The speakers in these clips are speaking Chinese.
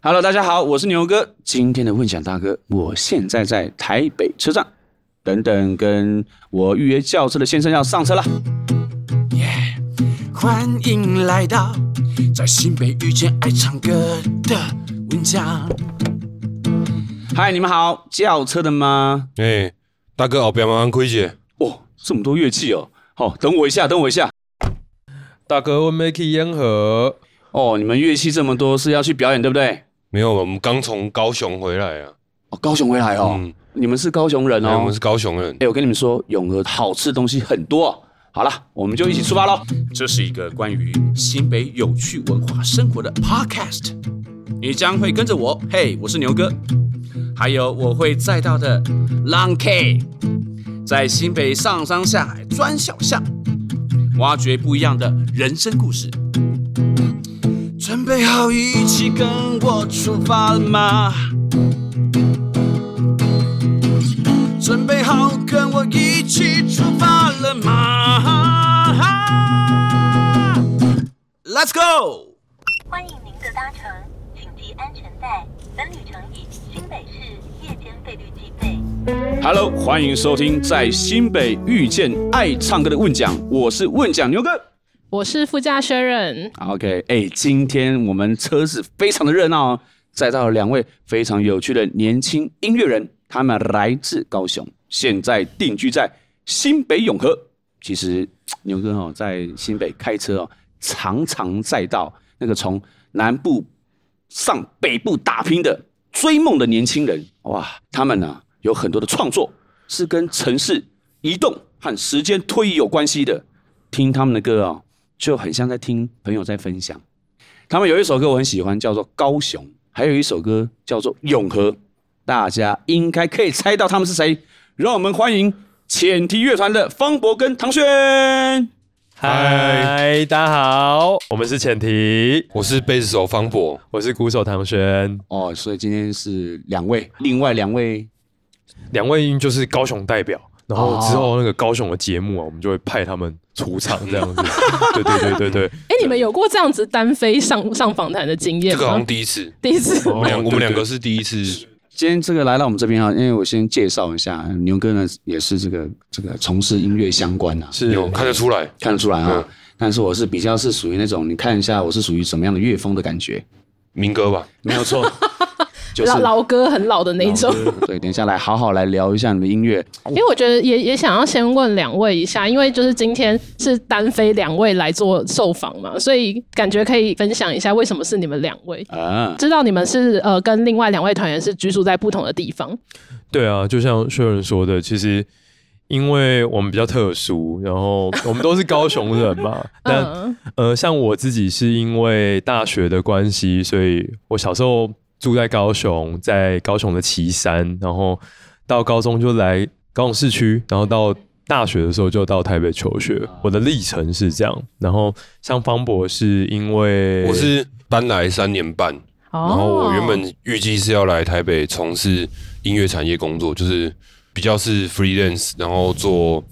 Hello，大家好，我是牛哥。今天的问讲大哥，我现在在台北车站，等等，跟我预约轿车的先生要上车了。耶！Yeah, 欢迎来到在新北遇见爱唱歌的问讲。嗨，你们好，轿车的吗？哎、欸，大哥，后边慢慢开些。哦，这么多乐器哦。好，等我一下，等我一下。大哥，我们去烟河。哦，你们乐器这么多，是要去表演对不对？没有，我们刚从高雄回来啊！哦，高雄回来哦，嗯、你们是高雄人哦？我们是高雄人。哎，我跟你们说，永和好吃的东西很多。好了，我们就一起出发喽！这是一个关于新北有趣文化生活的 podcast，你将会跟着我，嘿，我是牛哥，还有我会载到的 Long K，在新北上山下海钻小巷，挖掘不一样的人生故事。准备好一起跟我出发了吗？准备好跟我一起出发了吗？Let's go！欢迎您的搭乘，请系安全带。本旅程以新北市夜间费率计费。Hello，欢迎收听在新北遇见爱唱歌的问讲，我是问讲牛哥。我是副驾驶人。OK，哎，今天我们车子非常的热闹哦，载到两位非常有趣的年轻音乐人，他们来自高雄，现在定居在新北永和。其实牛哥哦，在新北开车哦，常常载到那个从南部上北部打拼的追梦的年轻人，哇，他们呢有很多的创作是跟城市移动和时间推移有关系的，听他们的歌哦。就很像在听朋友在分享，他们有一首歌我很喜欢，叫做《高雄》，还有一首歌叫做《永和》，大家应该可以猜到他们是谁。让我们欢迎浅提乐团的方博跟唐轩。嗨，大家好，我们是浅提，我是贝斯手方博，我是鼓手唐轩。哦，所以今天是两位，另外两位，两位就是高雄代表。然后之后那个高雄的节目啊，我们就会派他们出场这样子。对对对对对。哎，你们有过这样子单飞上上访谈的经验吗？这个好像第一次，第一次。我们两我们两个是第一次。今天这个来到我们这边啊，因为我先介绍一下牛哥呢，也是这个这个从事音乐相关啊，是有看得出来，看得出来啊。但是我是比较是属于那种，你看一下我是属于什么样的乐风的感觉，民歌吧，没有错。老老歌很老的那种，对，等一下来好好来聊一下你的音乐。因为我觉得也也想要先问两位一下，因为就是今天是单飞两位来做受访嘛，所以感觉可以分享一下为什么是你们两位啊？知道你们是呃跟另外两位团员是居住在不同的地方。对啊，就像薛仁说的，其实因为我们比较特殊，然后我们都是高雄人嘛，但呃像我自己是因为大学的关系，所以我小时候。住在高雄，在高雄的旗山，然后到高中就来高雄市区，然后到大学的时候就到台北求学。我的历程是这样。然后像方博是因为我是搬来三年半，然后我原本预计是要来台北从事音乐产业工作，就是比较是 freelance，然后做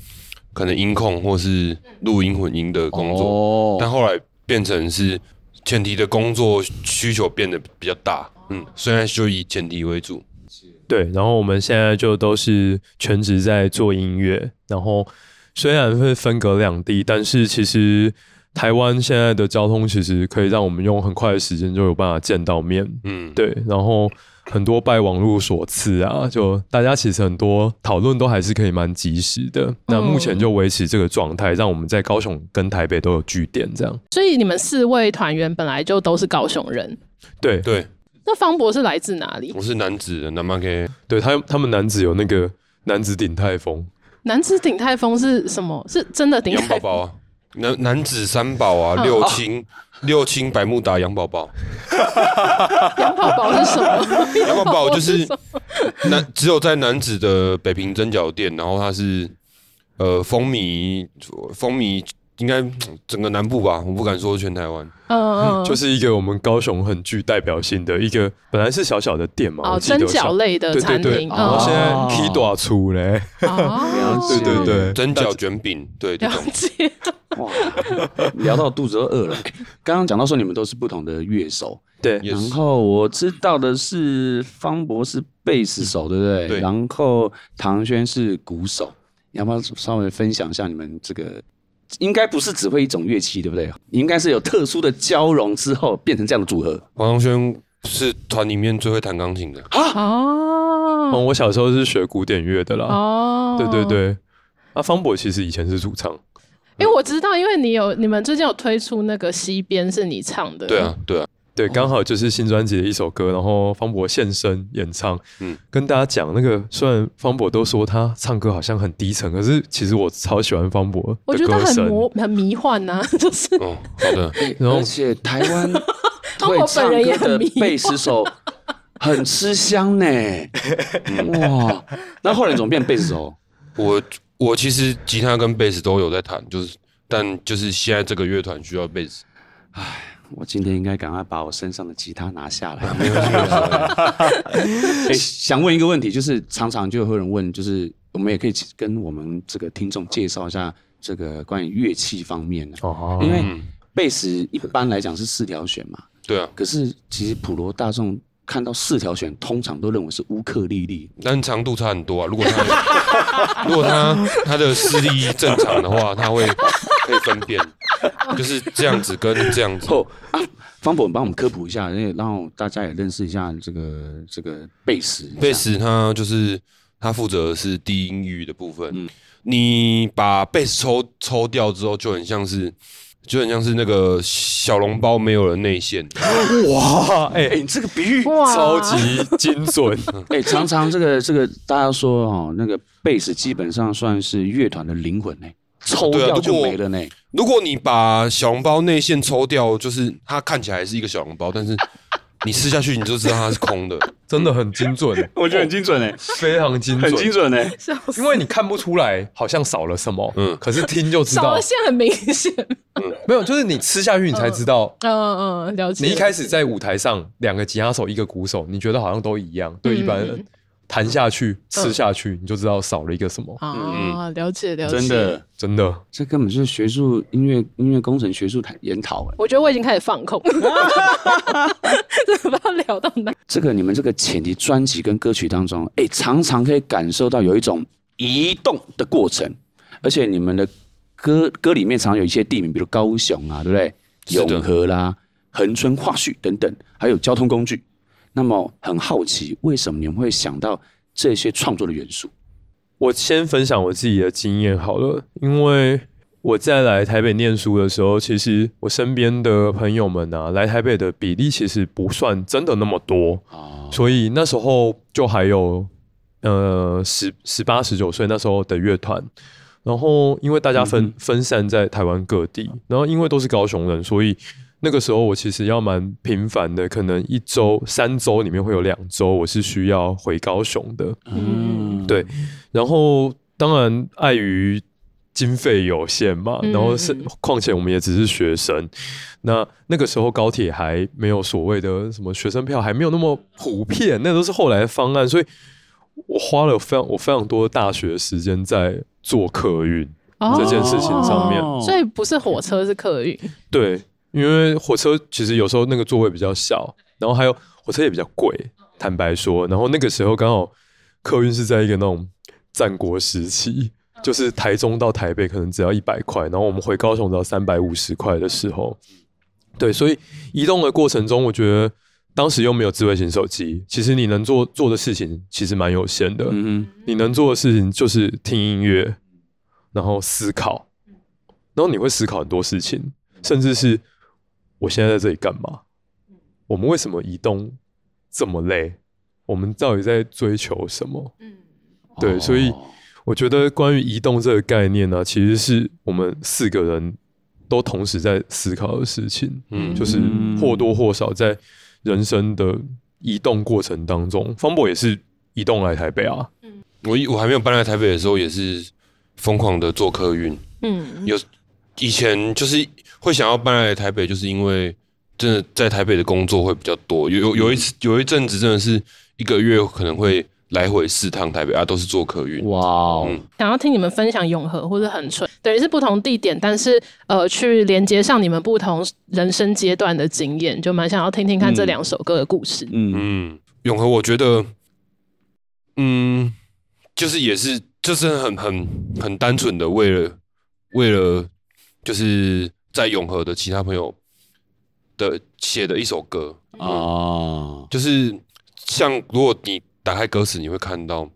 可能音控或是录音混音的工作。但后来变成是浅堤的工作需求变得比较大。嗯，虽然就以前提为主，对，然后我们现在就都是全职在做音乐，然后虽然会分隔两地，但是其实台湾现在的交通其实可以让我们用很快的时间就有办法见到面，嗯，对，然后很多拜网络所赐啊，就大家其实很多讨论都还是可以蛮及时的。那目前就维持这个状态，让我们在高雄跟台北都有据点，这样。所以你们四位团员本来就都是高雄人，对对。那方博是来自哪里？我是男子的，南马 K。对他，他们男子有那个男子鼎泰丰。男子鼎泰丰是什么？是真的鼎泰丰？杨宝宝啊，楠楠梓三宝啊，六亲六亲百慕达羊宝宝。羊宝宝是什么？羊宝宝就是男，只有在男子的北平蒸饺店，然后它是呃风靡风靡应该整个南部吧，我不敢说全台湾。嗯嗯，就是一个我们高雄很具代表性的一个，本来是小小的店嘛，哦，蒸饺类的餐厅，然后现在起大厝嘞，对对 对，蒸饺卷饼，对，了解。哇，聊到肚子都饿了。刚刚讲到说你们都是不同的乐手，对，然后我知道的是方博是贝斯手，对不对？对。然后唐轩是鼓手，要不要稍微分享一下你们这个？应该不是只会一种乐器，对不对？你应该是有特殊的交融之后变成这样的组合。黄宗轩是团里面最会弹钢琴的啊！哦，我小时候是学古典乐的啦。哦，对对对。啊，方博其实以前是主唱。因为我知道，因为你有你们最近有推出那个西边是你唱的。对啊，对啊。对，刚好就是新专辑的一首歌，然后方博现身演唱。嗯，跟大家讲那个，虽然方博都说他唱歌好像很低沉，可是其实我超喜欢方博。我觉得他很魔 很迷幻呐、啊，就是。哦，好的。然后而且台湾 会唱歌的贝斯手很吃香呢。哇，那后来怎么变贝斯手？我我其实吉他跟贝斯都有在弹，就是但就是现在这个乐团需要贝斯。唉。我今天应该赶快把我身上的吉他拿下来。欸，想问一个问题，就是常常就会有人问，就是我们也可以跟我们这个听众介绍一下这个关于乐器方面的。哦，因为贝斯一般来讲是四条弦嘛。对啊。可是其实普罗大众看到四条弦，通常都认为是乌克丽丽，但长度差很多啊。如果他 如果他他的视力正常的话，他会可以分辨。就是这样子跟这样子哦啊，方博，你帮我们科普一下，因为让大家也认识一下这个这个贝斯。贝斯它就是它负责的是低音域的部分。嗯，你把贝斯抽抽掉之后，就很像是就很像是那个小笼包没有了内馅。哇，哎、欸、哎，你这个比喻超级精准。哎、欸，常常这个这个大家说哦，那个贝斯基本上算是乐团的灵魂呢。抽掉就没了呢。如果你把小笼包内馅抽掉，就是它看起来是一个小笼包，但是 你吃下去你就知道它是空的，真的很精准。我觉得很精准诶，非常精准，很精准诶。因为你看不出来好像少了什么，嗯，可是听就知道。少了馅很明显。嗯，没有，就是你吃下去你才知道。嗯嗯，了解。你一开始在舞台上，两个吉他手一个鼓手，你觉得好像都一样，对一般人。弹下去，吃下去，嗯、你就知道少了一个什么啊！了解了解，真的真的，这根本就是学术音乐音乐工程学术研讨。我觉得我已经开始放空，怎么聊到哪？这个你们这个前提专辑跟歌曲当中，哎、欸，常常可以感受到有一种移动的过程，而且你们的歌歌里面常常有一些地名，比如高雄啊，对不对？永和啦、恒春、化旭等等，还有交通工具。那么很好奇，为什么你们会想到这些创作的元素？我先分享我自己的经验好了，因为我在来台北念书的时候，其实我身边的朋友们啊，来台北的比例其实不算真的那么多，哦，所以那时候就还有呃十十八十九岁那时候的乐团，然后因为大家分分散在台湾各地，然后因为都是高雄人，所以。那个时候我其实要蛮频繁的，可能一周、三周里面会有两周我是需要回高雄的。嗯，对。然后当然碍于经费有限嘛，然后是况且我们也只是学生，那那个时候高铁还没有所谓的什么学生票，还没有那么普遍，那都是后来的方案。所以我花了非常我非常多的大学时间在做客运这件事情上面。所以不是火车，是客运。对。因为火车其实有时候那个座位比较小，然后还有火车也比较贵，坦白说。然后那个时候刚好客运是在一个那种战国时期，就是台中到台北可能只要一百块，然后我们回高雄只要三百五十块的时候，对，所以移动的过程中，我觉得当时又没有智慧型手机，其实你能做做的事情其实蛮有限的。嗯嗯，你能做的事情就是听音乐，然后思考，然后你会思考很多事情，甚至是。我现在在这里干嘛？我们为什么移动这么累？我们到底在追求什么？嗯，对，所以我觉得关于移动这个概念呢、啊，其实是我们四个人都同时在思考的事情。嗯，就是或多或少在人生的移动过程当中，方博也是移动来台北啊。嗯，我我还没有搬来台北的时候，也是疯狂的做客运。嗯，有。以前就是会想要搬来台北，就是因为真的在台北的工作会比较多。有有有一次有一阵子真的是一个月可能会来回四趟台北啊，都是坐客运。哇、嗯，想要听你们分享永和或者恒春，等于是不同地点，但是呃，去连接上你们不同人生阶段的经验，就蛮想要听听看这两首歌的故事。嗯嗯，永和我觉得，嗯，就是也是就是很很很单纯的为了为了。就是在永和的其他朋友的写的一首歌。啊、嗯，就是像如果你打开歌词，你会看到，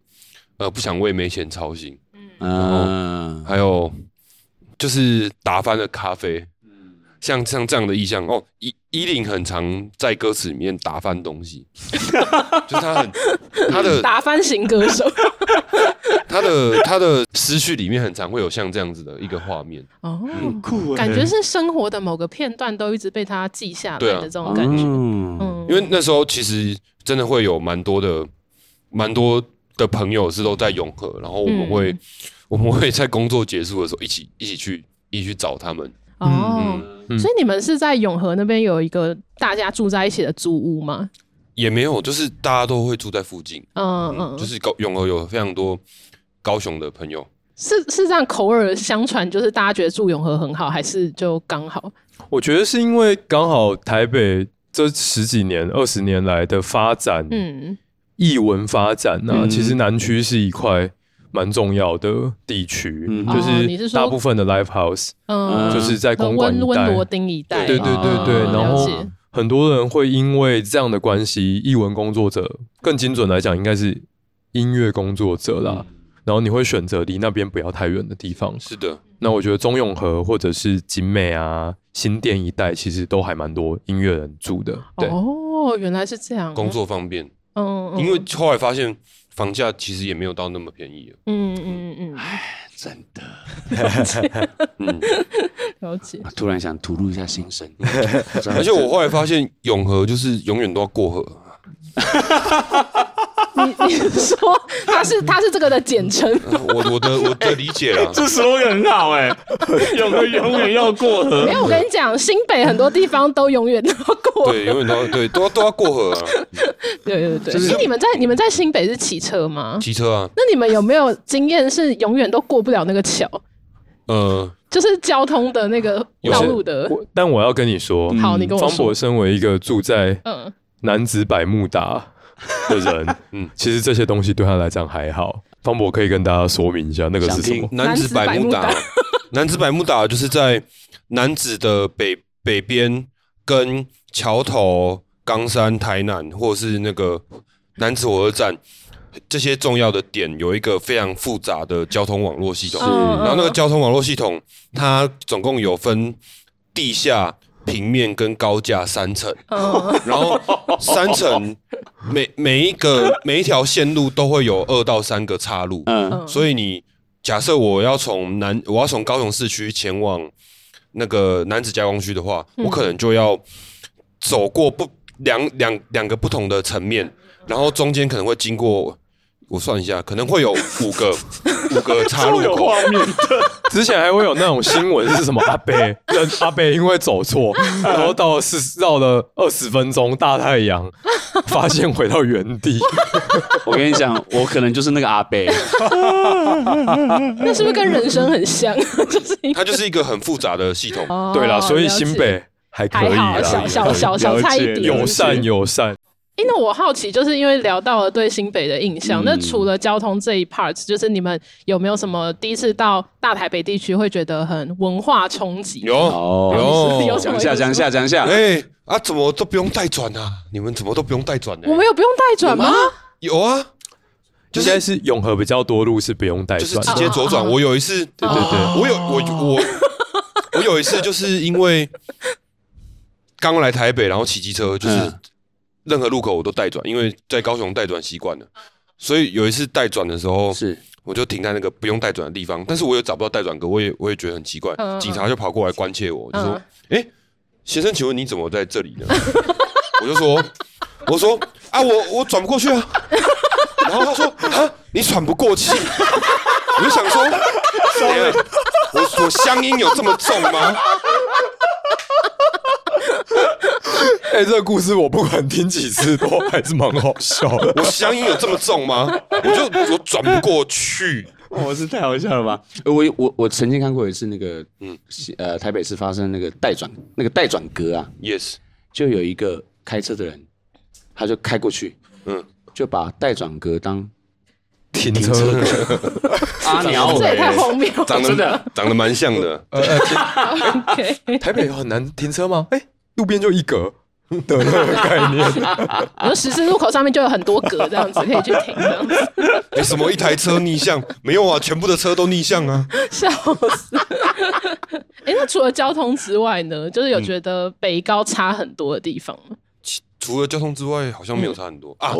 呃，不想为没钱操心，嗯，还有就是打翻了咖啡。像像这样的意象哦，伊伊林很常在歌词里面打翻东西，就是他很他的打翻型歌手，他的他的思绪里面很常会有像这样子的一个画面哦，很酷，感觉是生活的某个片段都一直被他记下来的这种感觉，嗯，嗯，因为那时候其实真的会有蛮多的蛮多的朋友是都在永和，然后我们会、嗯、我们会在工作结束的时候一起一起去一起去找他们。哦、嗯，所以你们是在永和那边有一个大家住在一起的租屋吗？也没有，就是大家都会住在附近。嗯嗯，就是高永和有非常多高雄的朋友。是是这样口耳相传，就是大家觉得住永和很好，还是就刚好？我觉得是因为刚好台北这十几年、二十年来的发展，嗯，艺文发展呢、啊嗯，其实南区是一块。蛮重要的地区、嗯，就是大部分的 live house，嗯，就是在公馆一带，温罗丁一带，对对对对。然后很多人会因为这样的关系，译文工作者更精准来讲，应该是音乐工作者啦、嗯。然后你会选择离那边不要太远的地方。是的。那我觉得中永和或者是景美啊、新店一带，其实都还蛮多音乐人住的。对。哦，原来是这样。工作方便。嗯。因为后来发现。房价其实也没有到那么便宜。嗯嗯嗯，哎，真的。嗯，了解。突然想吐露一下心声，而且我后来发现永和就是永远都要过河。你你说他是他是这个的简称？我我的我的理解了，这 slogan 很好哎，永和永远要过河。没有，我跟你讲，新北很多地方都永远都要过河，对，永远都对都都要过河啊。对 对对，所以你们在你们在新北是骑车吗？骑车啊。那你们有没有经验是永远都过不了那个桥？呃，就是交通的那个道路的。但我要跟你说，好，你跟我说。方博身为一个住在嗯男子百慕达 的人，嗯，其实这些东西对他来讲还好。方博可以跟大家说明一下，那个是什么？男子百慕达，男子百慕达 就是在男子的北北边，跟桥头、冈山、台南，或者是那个男子火车站这些重要的点，有一个非常复杂的交通网络系统。然后那个交通网络系统，它总共有分地下。平面跟高架三层，然后三层每每一个每一条线路都会有二到三个岔路，嗯，所以你假设我要从南我要从高雄市区前往那个楠梓加工区的话，我可能就要走过不两两两个不同的层面，然后中间可能会经过。我算一下，可能会有五个 五个插入口。画面之前还会有那种新闻是什么？阿伯，阿伯因为走错，然后到了是绕了二十分钟，大太阳 发现回到原地。我跟你讲，我可能就是那个阿伯。那是不是跟人生很像？就是它就是一个很复杂的系统。哦、对啦，所以新北还可以啦，小小小小菜一碟，友善友善。因为我好奇，就是因为聊到了对新北的印象，嗯、那除了交通这一 part，就是你们有没有什么第一次到大台北地区会觉得很文化冲击？有有，有讲一下讲一下讲一下。哎啊，怎么都不用带转啊？你们怎么都不用带转呢？我们有不用带转吗？有啊，就现在是永和比较多路是不用带转，就是直接左转。我有一次，对对对，我有我我我有一次，就是因为刚来台北，然后骑机车就是。任何路口我都带转，因为在高雄带转习惯了，所以有一次带转的时候，是我就停在那个不用带转的地方，但是我也找不到带转格，我也我也觉得很奇怪，嗯、警察就跑过来关切我，就说：“哎、先生，请问你怎么在这里呢？” 我就说：“我说啊，我我转不过去啊。” 然后他说：“啊，你喘不过气。” 我就想说：“我我乡音有这么重吗？哎、欸，这个故事我不管听几次都还是蛮好笑的。我乡音有这么重吗？我就我转不过去。我是太好笑了吧？我我我曾经看过一次那个，嗯，呃，台北市发生那个待转那个待转格啊，yes，就有一个开车的人，他就开过去，嗯，就把待转格当停车格。阿鸟，这也太荒谬，长得长得蛮像的。台北有很难停车吗？哎、欸，路边就一格。的那个概念，我说十字路口上面就有很多格，这样子可以去停这样子。哎、欸，什么一台车逆向？没有啊，全部的车都逆向啊！笑死！哎、欸，那除了交通之外呢？就是有觉得北高差很多的地方吗？除了交通之外，好像没有差很多、嗯、啊。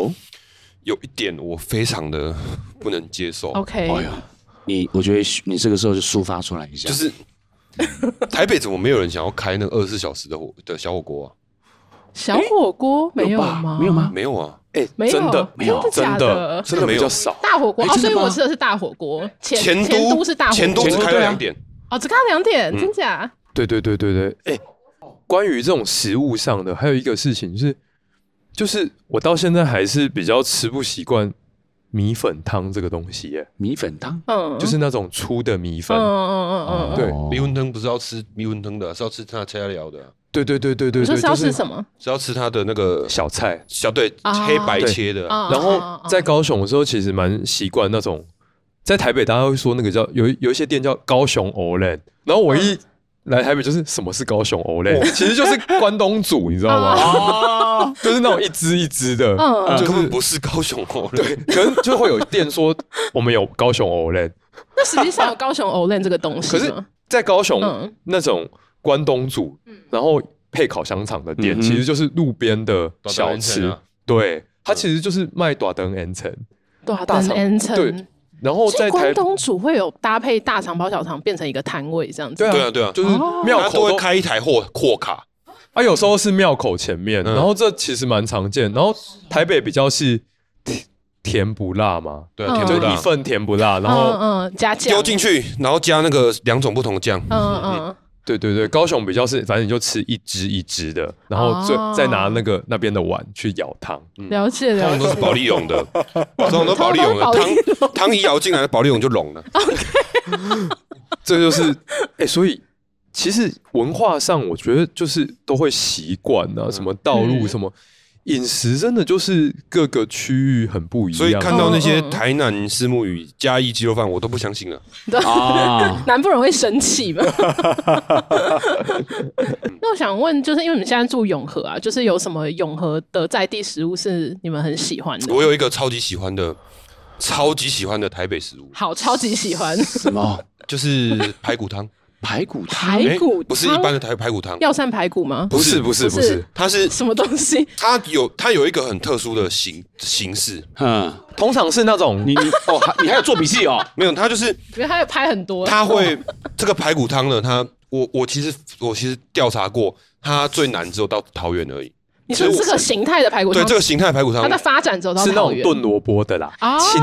有一点我非常的不能接受。OK，哎呀，你我觉得你这个时候就抒发出来一下，就是台北怎么没有人想要开那个二十四小时的火的小火锅啊？小火锅没有吗？没有吗？没有啊！哎，真的没有，真的真的没有少。大火锅哦，所以我吃的是大火锅。前前都是大火锅，前都只开了两点哦，只开了两点，真假？对对对对对。哎，关于这种食物上的，还有一个事情是，就是我到现在还是比较吃不习惯米粉汤这个东西。哎，米粉汤，嗯，就是那种粗的米粉。嗯嗯嗯嗯，对，米粉汤不是要吃米粉汤的，是要吃它材料的。对对对对对，是要吃什么？是要吃他的那个小菜，小对黑白切的。然后在高雄的时候，其实蛮习惯那种。在台北，大家会说那个叫有有一些店叫高雄 Outlet。然后我一来台北，就是什么是高雄 Outlet？其实就是关东煮，你知道吗？就是那种一只一只的，就是不是高雄 Outlet。对，可能就会有店说我们有高雄 Outlet。那实际上有高雄 Outlet 这个东西？可是，在高雄那种。关东煮，然后配烤香肠的店，其实就是路边的小吃。对，它其实就是卖大肠盐城，大肠。盐城。对，然后在关东煮会有搭配大肠包小肠，变成一个摊位这样子。对啊，对啊，就是庙口都会开一台货货卡，啊，有时候是庙口前面，然后这其实蛮常见。然后台北比较是甜不辣嘛，对，甜不辣，一份甜不辣，然后嗯加酱。丢进去，然后加那个两种不同的酱，嗯嗯。对对对，高雄比较是，反正你就吃一只一只的，然后再再拿那个那边的碗去舀汤。了解了解，通常都是保利龙 的，通常都保利龙的汤，汤一舀进来，保利龙就融了。这就是哎，所以其实文化上，我觉得就是都会习惯啊，什么道路什么。饮食真的就是各个区域很不一样，所以看到那些台南虱目鱼、嘉义鸡肉饭，我都不相信了。啊，南部人会生气吗？那我想问，就是因为你们现在住永和啊，就是有什么永和的在地食物是你们很喜欢的？我有一个超级喜欢的、超级喜欢的台北食物。好，超级喜欢什么？就是排骨汤。排骨汤，排骨不是一般的台排骨汤，药膳排骨吗？不是，不是，不是，它是什么东西？它有它有一个很特殊的形形式，嗯，通常是那种你你哦，你还有做笔记哦？没有，它就是，因为它有拍很多，它会这个排骨汤呢，它我我其实我其实调查过，它最难只有到桃园而已。你说这个形态的排骨汤，对，这个形态的排骨汤，它的发展走到是那种炖萝卜的啦，清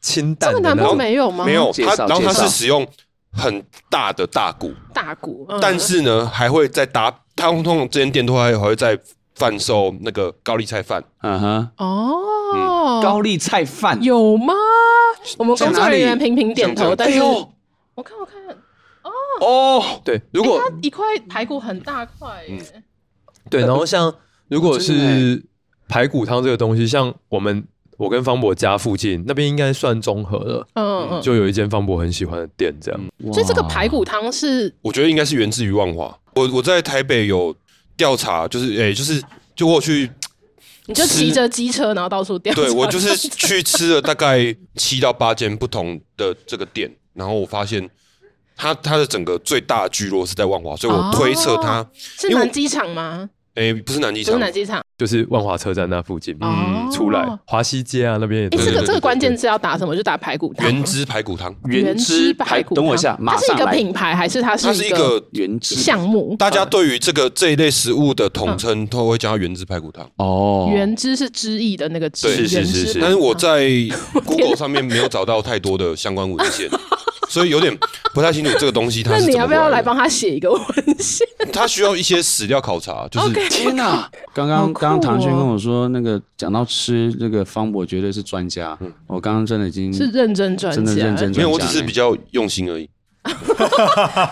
清淡的，这个南部没有吗？没有，它然后它是使用。很大的大骨，大骨，但是呢，还会再搭，通通这间店都还还会再贩售那个高丽菜饭。嗯哼，哦，高丽菜饭？有吗？我们工作人员频频点头，但是我看我看，哦。哦，对，如果一块排骨很大块耶，对，然后像如果是排骨汤这个东西，像我们。我跟方博家附近那边应该算综合了，嗯嗯，就有一间方博很喜欢的店，这样。所以这个排骨汤是，我觉得应该是源自于万华。我我在台北有调查，就是诶，就是就我去，你就骑着机车然后到处调。对，我就是去吃了大概七到八间不同的这个店，然后我发现它它的整个最大聚落是在万华，所以我推测它是南机场吗？哎，不是南机场，不是南机场。就是万华车站那附近，嗯，出来华西街啊那边也。哎，这个这个关键字要打什么？就打排骨汤。原汁排骨汤，原汁排骨。等我一下，马上。它是一个品牌还是它是一个原汁项目？大家对于这个这一类食物的统称，都会叫它原汁排骨汤。哦，原汁是汁意的那个汁。是是是是。但是我在 Google 上面没有找到太多的相关文献，所以有点不太清楚这个东西它是。那你要不要来帮他写一个文献？他需要一些史料考察，就是 okay, 天哪！刚刚刚刚唐轩跟我说，那个讲到吃，这个方博绝对是专家。嗯，我刚刚真的已经是认真专家，真的认真专家。没有，我只是比较用心而已。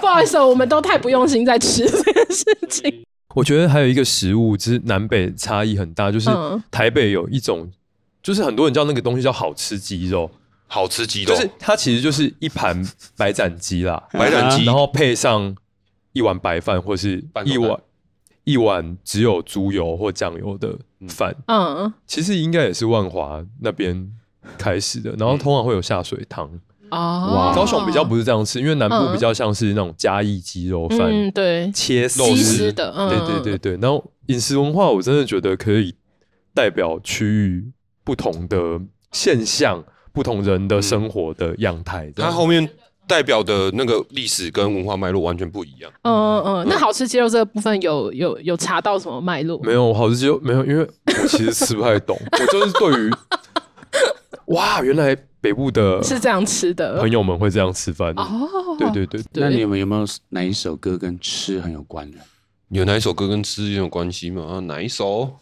不好意思，我们都太不用心在吃这件事情。我觉得还有一个食物，就是南北差异很大，就是台北有一种，就是很多人叫那个东西叫好吃鸡肉，好吃鸡肉，就是它其实就是一盘白斩鸡啦，白斩鸡，然后配上一碗白饭，或是一碗一碗只有猪油或酱油的饭。嗯，其实应该也是万华那边开始的，然后通常会有下水汤。哦，高雄比较不是这样吃，因为南部比较像是那种嘉义鸡肉饭，嗯，对，切肉丝的，对对对对。然后饮食文化，我真的觉得可以代表区域不同的现象，不同人的生活的样态。它后面代表的那个历史跟文化脉络完全不一样。嗯嗯，那好吃鸡肉这个部分有有有查到什么脉络？没有，好吃鸡肉没有，因为我其实吃不太懂，我就是对于哇，原来。北部的是这样吃的，朋友们会这样吃饭哦。对对对，那你们有没有哪一首歌跟吃很有关的？有哪一首歌跟吃很有关系吗？哪一首？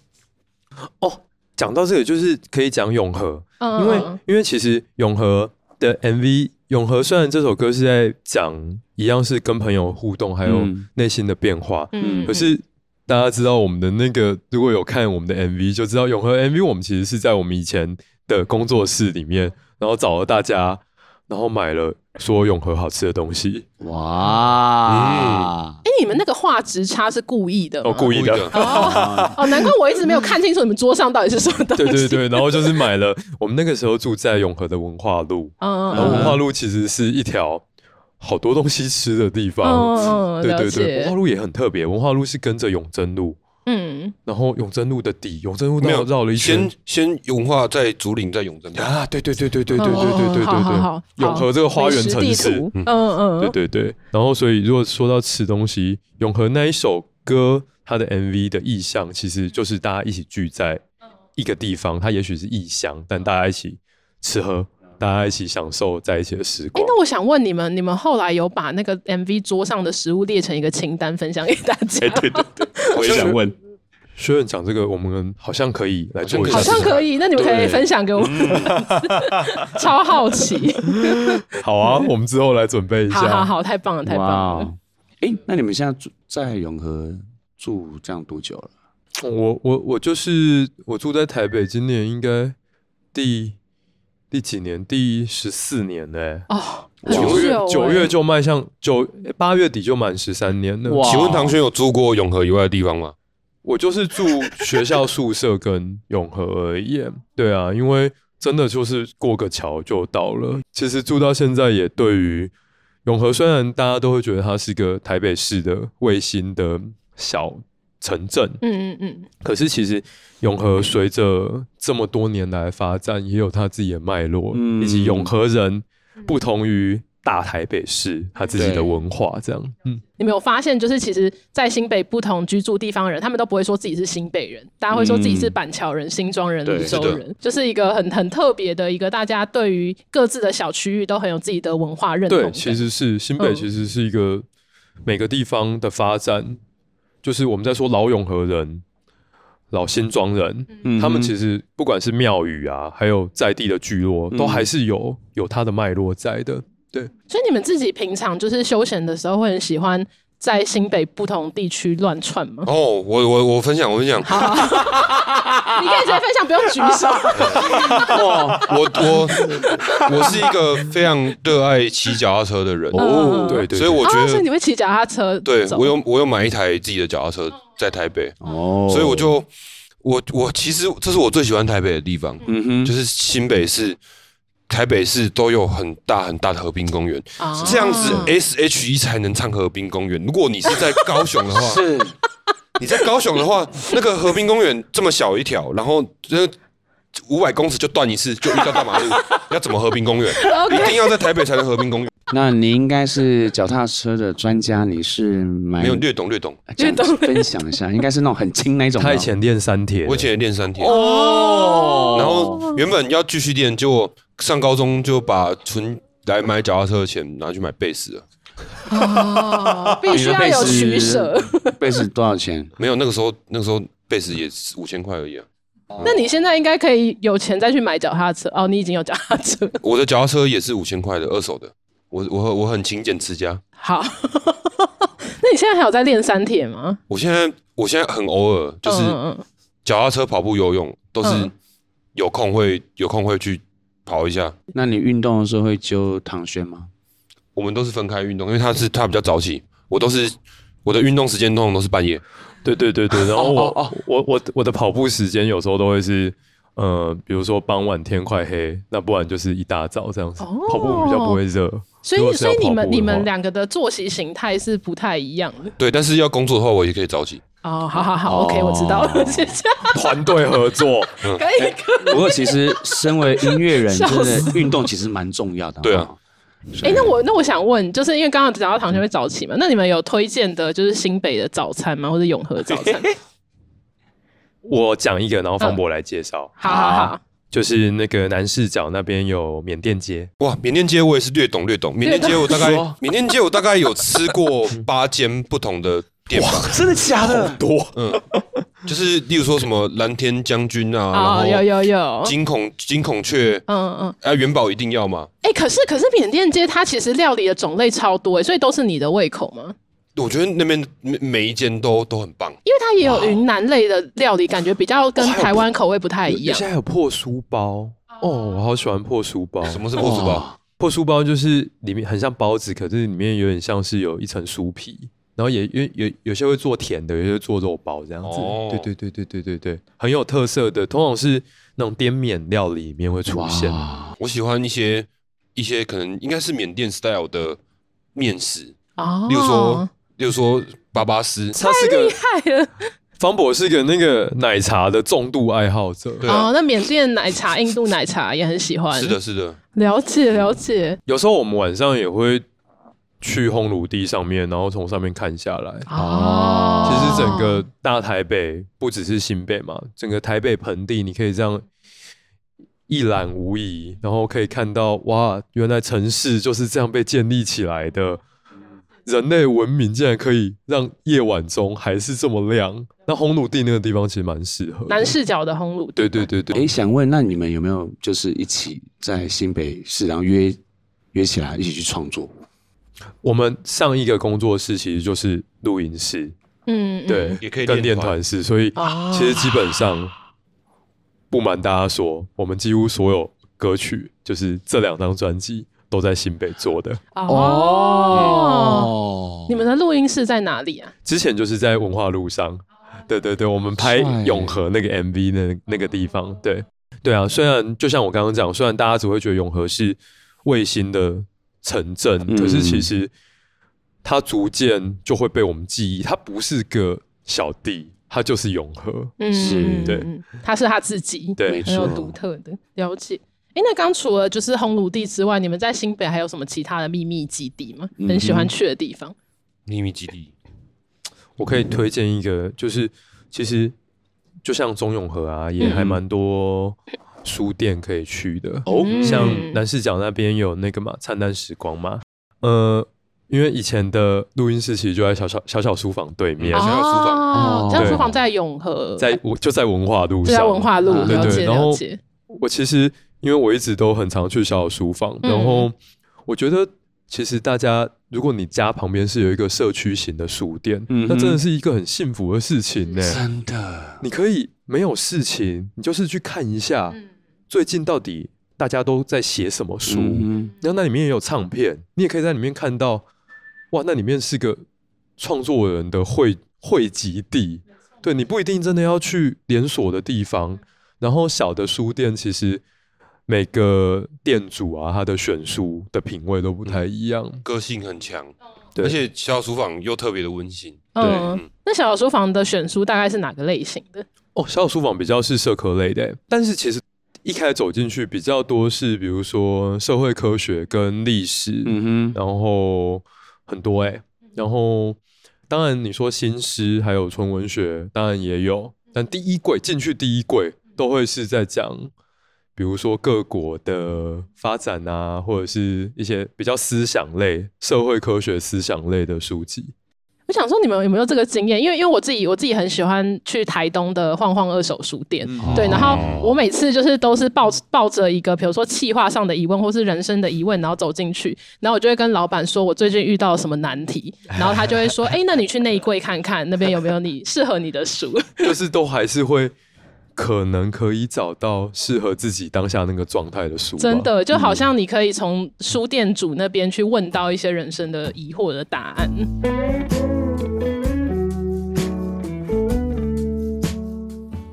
哦，讲到这个，就是可以讲永和，因为因为其实永和的 MV，永和虽然这首歌是在讲一样是跟朋友互动，还有内心的变化，嗯，可是大家知道我们的那个，如果有看我们的 MV，就知道永和 MV 我们其实是在我们以前的工作室里面。然后找了大家，然后买了说永和好吃的东西。哇！哎、嗯，你们那个画质差是故意的？哦，故意的。哦，哦，难怪我一直没有看清楚你们桌上到底是什么东西。对对对，然后就是买了。我们那个时候住在永和的文化路，嗯，然后文化路其实是一条好多东西吃的地方。嗯，对对对，文化路也很特别。文化路是跟着永贞路。嗯，然后永贞路的底，永贞路没有绕了一圈，先先文化在竹林，在永贞路啊，对对对对对对对对对对对，永和这个花园城市，嗯嗯，对对对。然后所以如果说到吃东西，永和那一首歌，它的 MV 的意象其实就是大家一起聚在一个地方，它也许是异乡，但大家一起吃喝。大家一起享受在一起的时光。欸，那我想问你们，你们后来有把那个 MV 桌上的食物列成一个清单分享给大家？欸，对对对，我也想问，学院讲这个我们好像可以来做一下，好像可以，那你们可以分享给我们，超好奇。好啊，我们之后来准备一下。好好好，太棒了，太棒了。哎、欸，那你们现在住在永和住这样多久了？我我我就是我住在台北，今年应该第。第几年？第十四年呢、欸？哦，九月九月就迈向九八月底就满十三年了。请问唐轩有住过永和以外的地方吗？我就是住学校宿舍跟永和而已。对啊，因为真的就是过个桥就到了。其实住到现在也对于永和，虽然大家都会觉得它是一个台北市的卫星的小。城镇，嗯嗯嗯，可是其实永和随着这么多年来发展，也有它自己的脉络，嗯、以及永和人不同于大台北市他自己的文化，这样。嗯，你没有发现，就是其实，在新北不同居住地方人，他们都不会说自己是新北人，大家会说自己是板桥人、嗯、新庄人、梧州人，就是一个很很特别的一个，大家对于各自的小区域都很有自己的文化认同。对，其实是新北，其实是一个每个地方的发展。嗯就是我们在说老永和人、老新庄人，嗯、他们其实不管是庙宇啊，还有在地的聚落，嗯、都还是有有它的脉络在的。对，所以你们自己平常就是休闲的时候，会很喜欢在新北不同地区乱窜吗？哦，我我我分享，我分享，好。好 你可以直接分享，不用举手。哇，我我我是一个非常热爱骑脚踏车的人。哦，对对，所以我觉得，所以你会骑脚踏车？对，我有我有买一台自己的脚踏车在台北。哦，所以我就我我其实这是我最喜欢台北的地方，嗯哼，就是新北市。台北市都有很大很大的河滨公园，这样子 S.H.E 才能唱河滨公园。如果你是在高雄的话，是你在高雄的话，那个河滨公园这么小一条，然后这五百公尺就断一次，就遇到大马路，要怎么河滨公园？一定要在台北才能河滨公园。那你应该是脚踏车的专家，你是买没有略懂略懂，略懂分享一下，应该是那种很轻那种。他以前练三铁，我以前也练三铁哦，然后原本要继续练，结果。上高中就把存来买脚踏车的钱拿去买贝斯了。哦，必须要有取舍。贝斯多少钱？没有，那个时候那个时候贝斯也是五千块而已啊。那你现在应该可以有钱再去买脚踏车哦。你已经有脚踏车，我的脚踏车也是五千块的二手的。我我我很勤俭持家。好，那你现在还有在练三铁吗？我现在我现在很偶尔就是脚踏车、跑步、游泳都是有空会有空会去跑一下。那你运动的时候会揪唐轩吗？我们都是分开运动，因为他是他比较早起，我都是我的运动时间通常都是半夜。对对对对，然后我哦哦我我我的跑步时间有时候都会是呃，比如说傍晚天快黑，那不然就是一大早这样子。哦、跑步比较不会热，所以所以你们你们两个的作息形态是不太一样的。对，但是要工作的话，我也可以早起。哦，好好好、哦、，OK，我知道了，谢谢。团队合作，可以可以。不过其实身为音乐人，真的运动其实蛮重要的。对啊。哎、欸，那我那我想问，就是因为刚刚讲到唐轩会早起嘛，那你们有推荐的，就是新北的早餐吗？或者永和早餐？我讲一个，然后方博来介绍、嗯。好好好，就是那个南市角那边有缅甸街。哇，缅甸街我也是略懂略懂。缅甸街我大概，缅甸街我大概有吃过八间不同的店。哇，真的假的？多，嗯。就是，例如说什么蓝天将军啊，然后有有有金孔金孔雀，嗯嗯，啊元宝一定要吗？哎，可是可是缅甸街它其实料理的种类超多，所以都是你的胃口吗？我觉得那边每每一间都都很棒，因为它也有云南类的料理，感觉比较跟台湾口味不太一样。现在有破酥包哦，我好喜欢破酥包。什么是破酥包？破酥包就是里面很像包子，可是里面有点像是有一层酥皮。然后也有有有些会做甜的，有些做肉包这样子。哦、对对对对对对对，很有特色的，通常是那种滇缅料理里面会出现。我喜欢一些一些可能应该是缅甸 style 的面食啊，例如说例如说巴巴丝，太厉害了。方博是一个那个奶茶的重度爱好者。对啊、哦，那缅甸奶茶、印度奶茶也很喜欢。是的，是的，了解了解。有时候我们晚上也会。去烘炉地上面，然后从上面看下来。哦，其实整个大台北不只是新北嘛，整个台北盆地，你可以这样一览无遗，然后可以看到哇，原来城市就是这样被建立起来的。人类文明竟然可以让夜晚中还是这么亮。那红鲁地那个地方其实蛮适合。南视角的红鲁地。对对对对。哎，想问，那你们有没有就是一起在新北市，然后约约起来一起去创作？我们上一个工作室其实就是录音室，嗯，对，也可以跟练团室，所以其实基本上不瞒大家说，我们几乎所有歌曲，就是这两张专辑都在新北做的。哦，你们的录音室在哪里啊？之前就是在文化路上，对对对，我们拍永和那个 MV 那那个地方，对对啊。虽然就像我刚刚讲，虽然大家只会觉得永和是卫星的。城镇，可是其实它逐渐就会被我们记忆。它不是个小弟，他就是永和，嗯，是对，他是他自己，对，很有独特的了解。哎、欸，那刚除了就是烘炉地之外，你们在新北还有什么其他的秘密基地吗？很喜欢去的地方？秘密基地，我可以推荐一个，就是其实就像中永和啊，也还蛮多。书店可以去的哦，像南势角那边有那个嘛，灿烂时光嘛。呃，因为以前的录音室其实就在小小小小书房对面，小小书房，小小书房在永和，在我就在文化路上，在文化路，对对。然后我其实因为我一直都很常去小小书房，然后我觉得其实大家如果你家旁边是有一个社区型的书店，那真的是一个很幸福的事情呢。真的，你可以没有事情，你就是去看一下。最近到底大家都在写什么书？嗯、然后那里面也有唱片，你也可以在里面看到，哇，那里面是个创作人的汇汇集地。对，你不一定真的要去连锁的地方，然后小的书店其实每个店主啊，他的选书的品味都不太一样，个性很强，对，而且小小书房又特别的温馨。对，嗯、那小小书房的选书大概是哪个类型的？哦，小小书房比较是社科类的，但是其实。一开始走进去比较多是，比如说社会科学跟历史，嗯哼，然后很多哎、欸，然后当然你说新诗还有纯文学，当然也有，但第一柜进去第一柜都会是在讲，比如说各国的发展啊，或者是一些比较思想类、社会科学思想类的书籍。我想说，你们有没有这个经验？因为，因为我自己，我自己很喜欢去台东的晃晃二手书店，嗯、对。然后我每次就是都是抱抱着一个，比如说气化上的疑问，或是人生的疑问，然后走进去，然后我就会跟老板说，我最近遇到什么难题，然后他就会说，哎、欸，那你去那一柜看看，那边有没有你适合你的书。就是都还是会。可能可以找到适合自己当下那个状态的书，真的就好像你可以从书店主那边去问到一些人生的疑惑的答案。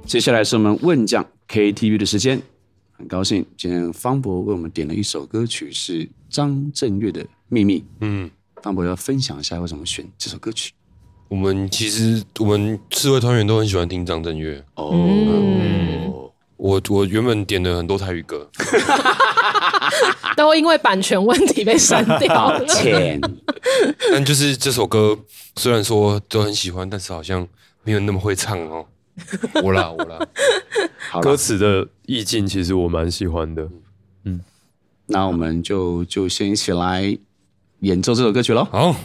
接下来是我们问讲 KTV 的时间，很高兴今天方博为我们点了一首歌曲，是张震岳的《秘密》。嗯，方博要分享一下为什么选这首歌曲。我们其实我们四位团员都很喜欢听张震岳哦。嗯、我我原本点了很多台语歌，都因为版权问题被删掉了。但就是这首歌，虽然说都很喜欢，但是好像没有那么会唱哦。我啦我啦，歌词的意境其实我蛮喜欢的。嗯，那我们就就先一起来演奏这首歌曲喽。好。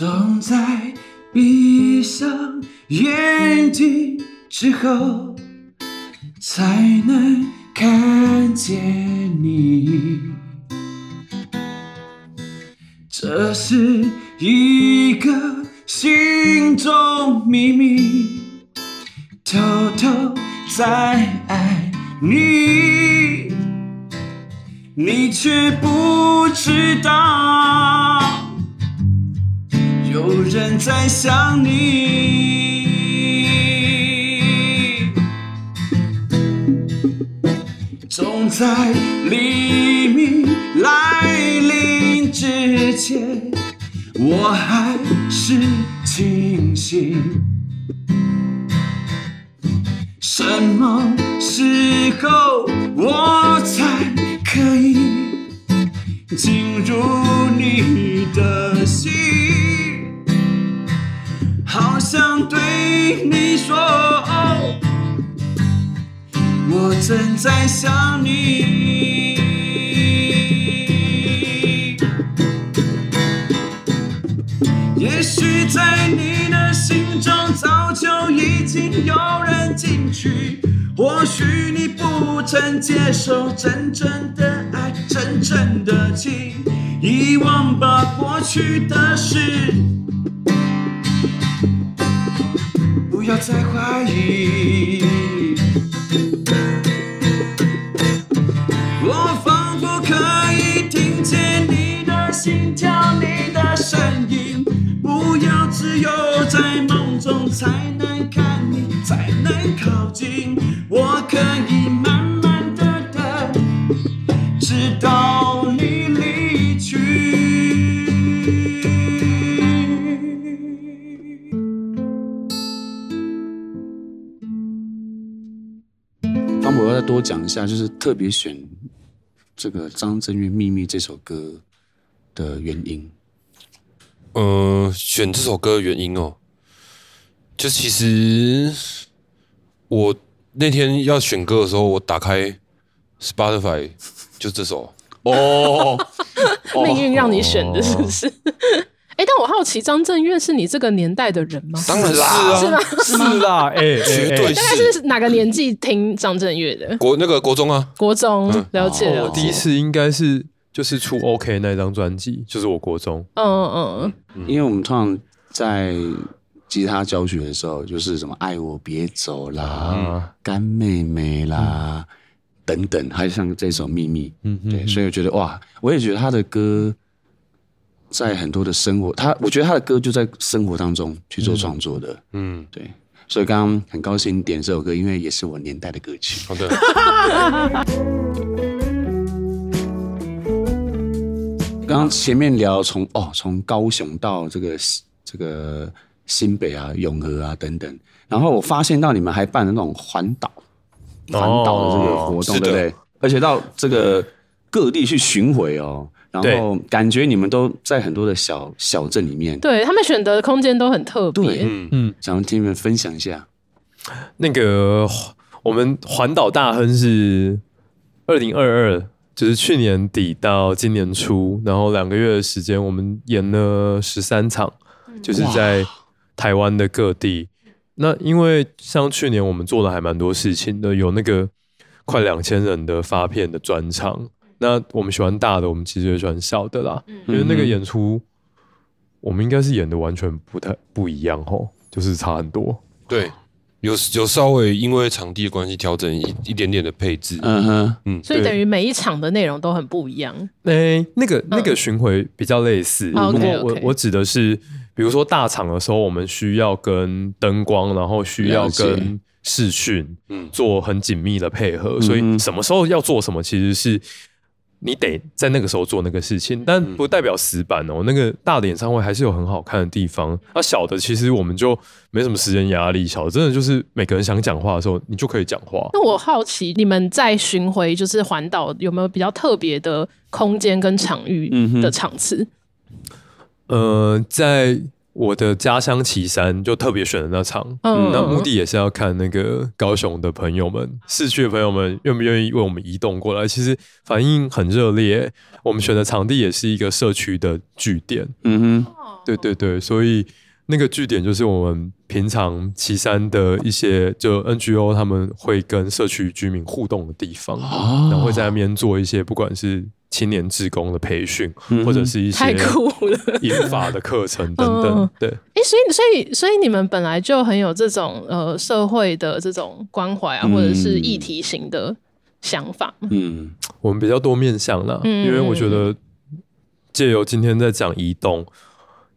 总在闭上眼睛之后，才能看见你。这是一个心中秘密，偷偷在爱你，你却不知道。有人在想你，总在黎明来临之前，我还是清醒。什么时候我才可以进入你的心？想对你说，我正在想你。也许在你的心中早就已经有人进去，或许你不曾接受真正的爱，真正的情，遗忘吧过去的事。不要再怀疑，我仿佛可以听见你的心跳，你的声音。不要只有在梦中才能看你，才能靠近。讲一下，就是特别选这个张震岳《秘密》这首歌的原因。呃，选这首歌的原因哦，就其实我那天要选歌的时候，我打开 Spotify 就这首哦，命运让你选的是不是？哦哎，但我好奇，张震岳是你这个年代的人吗？当然是啊，是吗？是啦，哎，绝对。大概是哪个年纪听张震岳的？国那个国中啊，国中了解了。我第一次应该是就是出 OK 那张专辑，就是我国中。嗯嗯嗯，因为我们通常在吉他教学的时候，就是什么“爱我别走”啦，“干妹妹”啦等等，还有像这首《秘密》。嗯嗯，对，所以我觉得哇，我也觉得他的歌。在很多的生活，他我觉得他的歌就在生活当中去做创作的，嗯，对，所以刚刚很高兴点这首歌，因为也是我年代的歌曲。好的。刚刚前面聊从哦，从高雄到这个这个新北啊、永和啊等等，然后我发现到你们还办了那种环岛环岛的这个活动，对不对？而且到这个各地去巡回哦。然后感觉你们都在很多的小小镇里面，对他们选择的空间都很特别。对，嗯嗯，想要听你们分享一下。那个我们环岛大亨是二零二二，就是去年底到今年初，然后两个月的时间，我们演了十三场，就是在台湾的各地。那因为像去年我们做的还蛮多事情的，有那个快两千人的发片的专场。那我们喜欢大的，我们其实也喜欢小的啦，因为那个演出我们应该是演的完全不太不一样哦，就是差很多。对。有有稍微因为场地的关系调整一一点点的配置，嗯哼，嗯，所以等于每一场的内容都很不一样。诶、欸，那个那个巡回比较类似，不、嗯、过我我指的是，比如说大场的时候，我们需要跟灯光，然后需要跟视讯，嗯，做很紧密的配合，所以什么时候要做什么，其实是。你得在那个时候做那个事情，但不代表死板哦。那个大的演唱会还是有很好看的地方，那小的其实我们就没什么时间压力，小的真的就是每个人想讲话的时候，你就可以讲话。那我好奇，你们在巡回就是环岛有没有比较特别的空间跟场域的场次？呃，在。我的家乡岐山就特别选的那场，嗯，那目的也是要看那个高雄的朋友们、市区的朋友们愿不愿意为我们移动过来。其实反应很热烈，我们选的场地也是一个社区的据点，嗯哼，对对对，所以那个据点就是我们平常岐山的一些就 NGO 他们会跟社区居民互动的地方，哦，然后会在那边做一些不管是。青年志工的培训，或者是一些太酷了。银发的课程等等，对。哎、欸，所以所以所以你们本来就很有这种呃社会的这种关怀啊，或者是议题型的想法。嗯，我们比较多面向啦，嗯、因为我觉得借由今天在讲移动，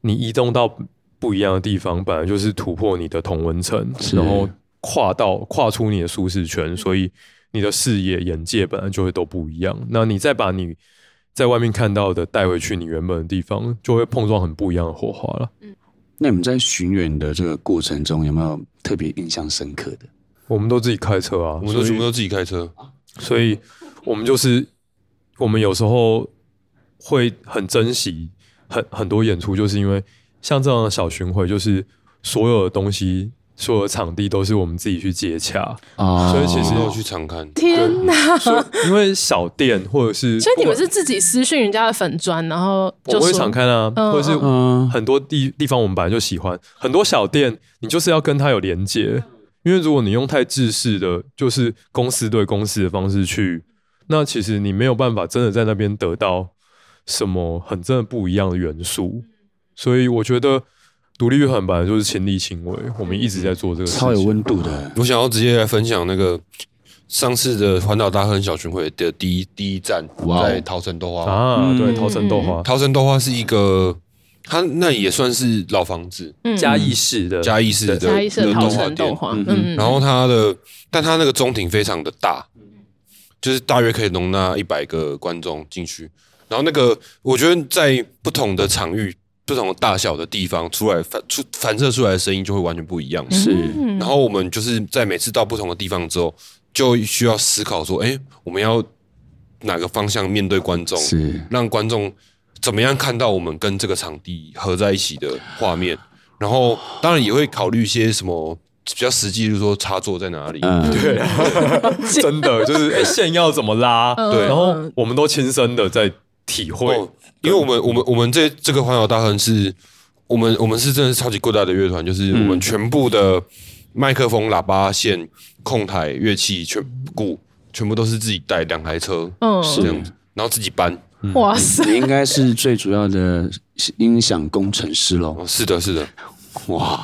你移动到不一样的地方，本来就是突破你的同温层，然后跨到跨出你的舒适圈，所以。你的视野、眼界本来就会都不一样，那你再把你在外面看到的带回去你原本的地方，就会碰撞很不一样的火花了。嗯，那你们在巡演的这个过程中，有没有特别印象深刻的？我们都自己开车啊，我们都全部都自己开车，所以我们就是我们有时候会很珍惜很很多演出，就是因为像这样的小巡回，就是所有的东西。所有的场地都是我们自己去接洽啊，所以其实要去常看。天哪！因为小店或者是，所以你们是自己私讯人家的粉砖，然后就我会常看啊，或者是很多地地方我们本来就喜欢，很多小店你就是要跟他有连接，因为如果你用太制式的，就是公司对公司的方式去，那其实你没有办法真的在那边得到什么很真的不一样的元素，所以我觉得。独立乐团本来就是亲力亲为，我们一直在做这个事情，超有温度的。我想要直接来分享那个上次的环岛大亨小巡回的第一第一站，在桃城豆花。啊，对，桃城豆花，桃城豆花是一个，它那也算是老房子，嘉义市的嘉义市的嘉义市的桃城豆花，嗯，然后它的，但它那个中庭非常的大，就是大约可以容纳一百个观众进去，然后那个我觉得在不同的场域。不同大小的地方出来反出反射出来的声音就会完全不一样。是，然后我们就是在每次到不同的地方之后，就需要思考说，哎，我们要哪个方向面对观众，是让观众怎么样看到我们跟这个场地合在一起的画面。然后当然也会考虑一些什么比较实际，就是说插座在哪里。嗯、对，真的就是哎线要怎么拉？对，然后我们都亲身的在体会。哦因为我们我们我们这这个环岛大亨是，我们我们是真的是超级够大的乐团，就是我们全部的麦克风、喇叭线、控台、乐器全鼓全部都是自己带两台车，嗯，是这样子，然后自己搬。哇塞，你应该是最主要的音响工程师喽？是的，是的，哇，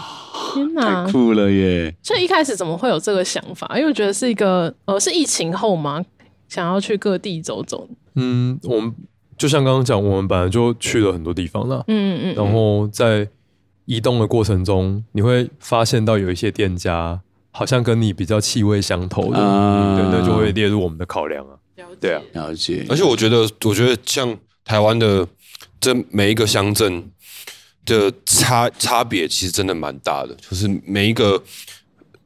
天哪，太酷了耶！所以一开始怎么会有这个想法？因为我觉得是一个呃，是疫情后吗？想要去各地走走。嗯，我们。就像刚刚讲，我们本来就去了很多地方了，嗯嗯，然后在移动的过程中，你会发现到有一些店家好像跟你比较气味相投的，嗯，对，那就会列入我们的考量啊。了解，对啊，了解。而且我觉得，我觉得像台湾的这每一个乡镇的差差别，其实真的蛮大的，就是每一个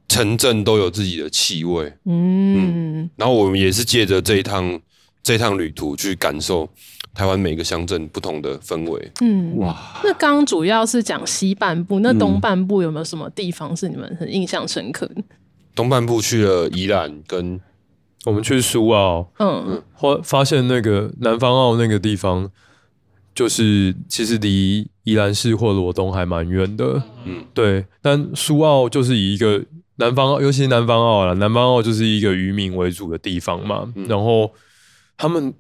城镇都有自己的气味，嗯，嗯，然后我们也是借着这一趟这一趟旅途去感受。台湾每个乡镇不同的氛围，嗯，哇，那刚刚主要是讲西半部，那东半部有没有什么地方是你们很印象深刻？的？东半部去了宜兰，跟我们去苏澳，嗯，发发现那个南方澳那个地方，就是其实离宜兰市或罗东还蛮远的，嗯，对。但苏澳就是以一个南方澳，尤其是南方澳啦，南方澳就是一个渔民为主的地方嘛，嗯、然后他们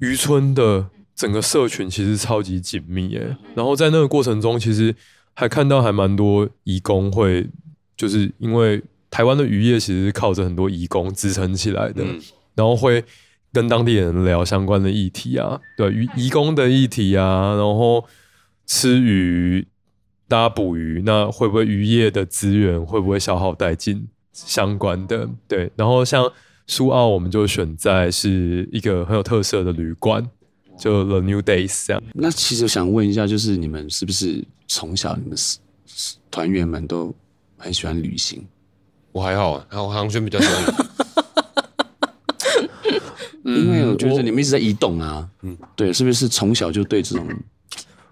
渔村的整个社群其实超级紧密耶，然后在那个过程中，其实还看到还蛮多移工会，就是因为。台湾的渔业其实是靠着很多移工支撑起来的，嗯、然后会跟当地人聊相关的议题啊，对，渔移工的议题啊，然后吃鱼、大家捕鱼，那会不会渔业的资源会不会消耗殆尽？相关的，对，然后像苏澳，我们就选在是一个很有特色的旅馆，就 The New Days 这样。那其实我想问一下，就是你们是不是从小你们团员们都很喜欢旅行？我还好，然后航轩比较喜欢，因为我觉得你们一直在移动啊，嗯，对，是不是从小就对这种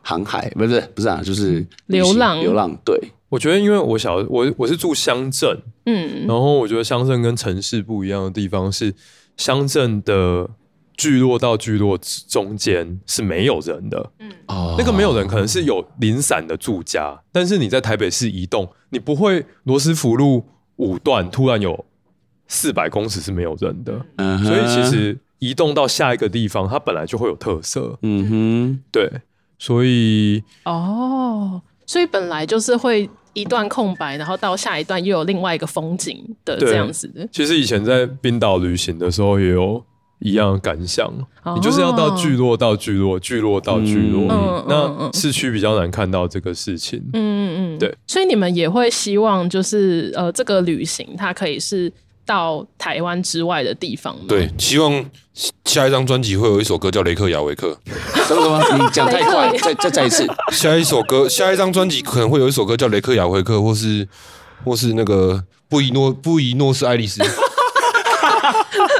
航海不是不是啊，就是流浪流浪。对，我觉得因为我小我我是住乡镇，嗯，然后我觉得乡镇跟城市不一样的地方是，乡镇的聚落到聚落中间是没有人的，嗯，哦，那个没有人可能是有零散的住家，但是你在台北市移动，你不会罗斯福路。五段突然有四百公尺是没有人的，uh huh. 所以其实移动到下一个地方，它本来就会有特色。嗯哼、uh，huh. 对，所以哦，oh, 所以本来就是会一段空白，然后到下一段又有另外一个风景的这样子的。其实以前在冰岛旅行的时候也有。一样的感想，你就是要到聚落到聚落，聚落到聚落。嗯，那市区比较难看到这个事情。嗯嗯嗯，对。所以你们也会希望，就是呃，这个旅行它可以是到台湾之外的地方吗？对，希望下一张专辑会有一首歌叫《雷克雅维克》。什么什么？你讲太快，再再再一次。下一首歌，下一张专辑可能会有一首歌叫《雷克雅维克》，或是或是那个布宜诺布宜诺斯艾利斯。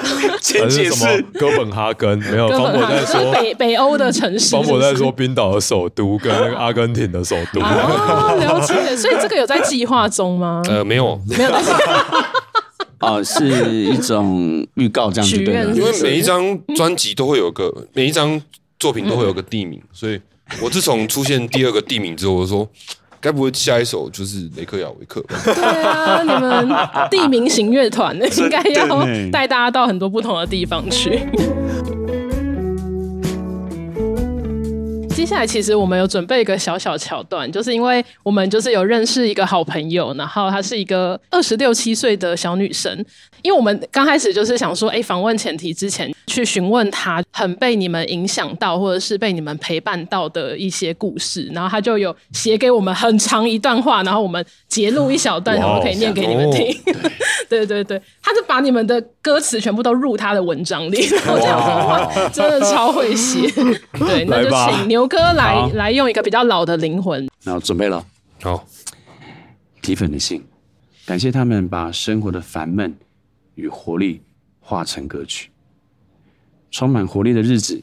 还是什么哥本哈根？没有，方博在说北北欧的城市。方博在说冰岛的首都跟那个阿根廷的首都。哦，了解。所以这个有在计划中吗？呃，没有，没有。哦，是一种预告这样子，对。因为每一张专辑都会有个，每一张作品都会有个地名，所以我自从出现第二个地名之后，我就说。该不会下一首就是雷克雅维克吧？对啊，你们地名型乐团 应该要带大家到很多不同的地方去。接下来，其实我们有准备一个小小桥段，就是因为我们就是有认识一个好朋友，然后她是一个二十六七岁的小女生。因为我们刚开始就是想说，哎，访问前提之前去询问他，很被你们影响到，或者是被你们陪伴到的一些故事，然后他就有写给我们很长一段话，然后我们截录一小段，然后可以念给你们听。哦、对对对，他就把你们的歌词全部都入他的文章里，然后这样的话真的超会写。对，那就请牛。哥来好来用一个比较老的灵魂，那我准备了。好，铁粉的信，感谢他们把生活的烦闷与活力化成歌曲，充满活力的日子，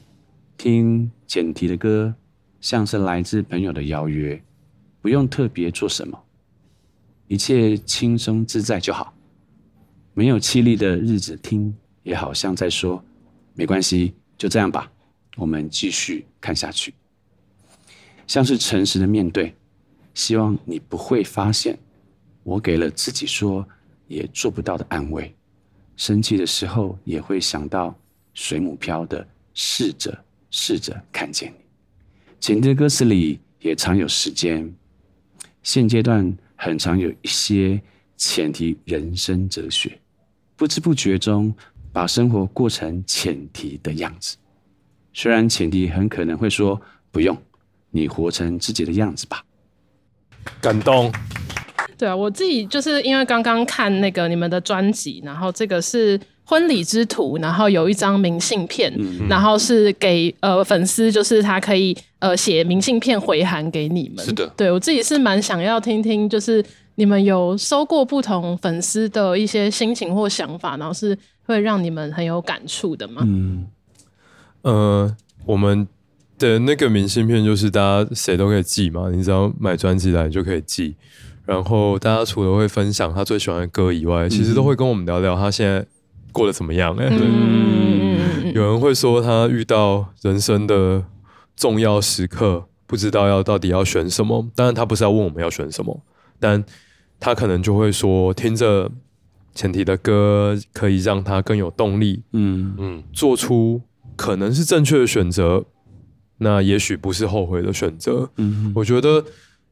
听简提的歌，像是来自朋友的邀约，不用特别做什么，一切轻松自在就好。没有气力的日子听，也好像在说，没关系，就这样吧，我们继续看下去。像是诚实的面对，希望你不会发现我给了自己说也做不到的安慰。生气的时候也会想到水母漂的试着试着看见你。简的歌词里也常有时间，现阶段很常有一些前提人生哲学，不知不觉中把生活过成前提的样子。虽然前提很可能会说不用。你活成自己的样子吧，感动。对啊，我自己就是因为刚刚看那个你们的专辑，然后这个是婚礼之图，然后有一张明信片，然后是给呃粉丝，就是他可以呃写明信片回函给你们。是的，对我自己是蛮想要听听，就是你们有收过不同粉丝的一些心情或想法，然后是会让你们很有感触的吗？嗯，呃，我们。的那个明信片就是大家谁都可以寄嘛，你只要买专辑来就可以寄。然后大家除了会分享他最喜欢的歌以外，其实都会跟我们聊聊他现在过得怎么样。哎，对，有人会说他遇到人生的重要时刻，不知道要到底要选什么。当然，他不是要问我们要选什么，但他可能就会说，听着前提的歌可以让他更有动力，嗯嗯，做出可能是正确的选择，那也许不是后悔的选择。嗯，我觉得。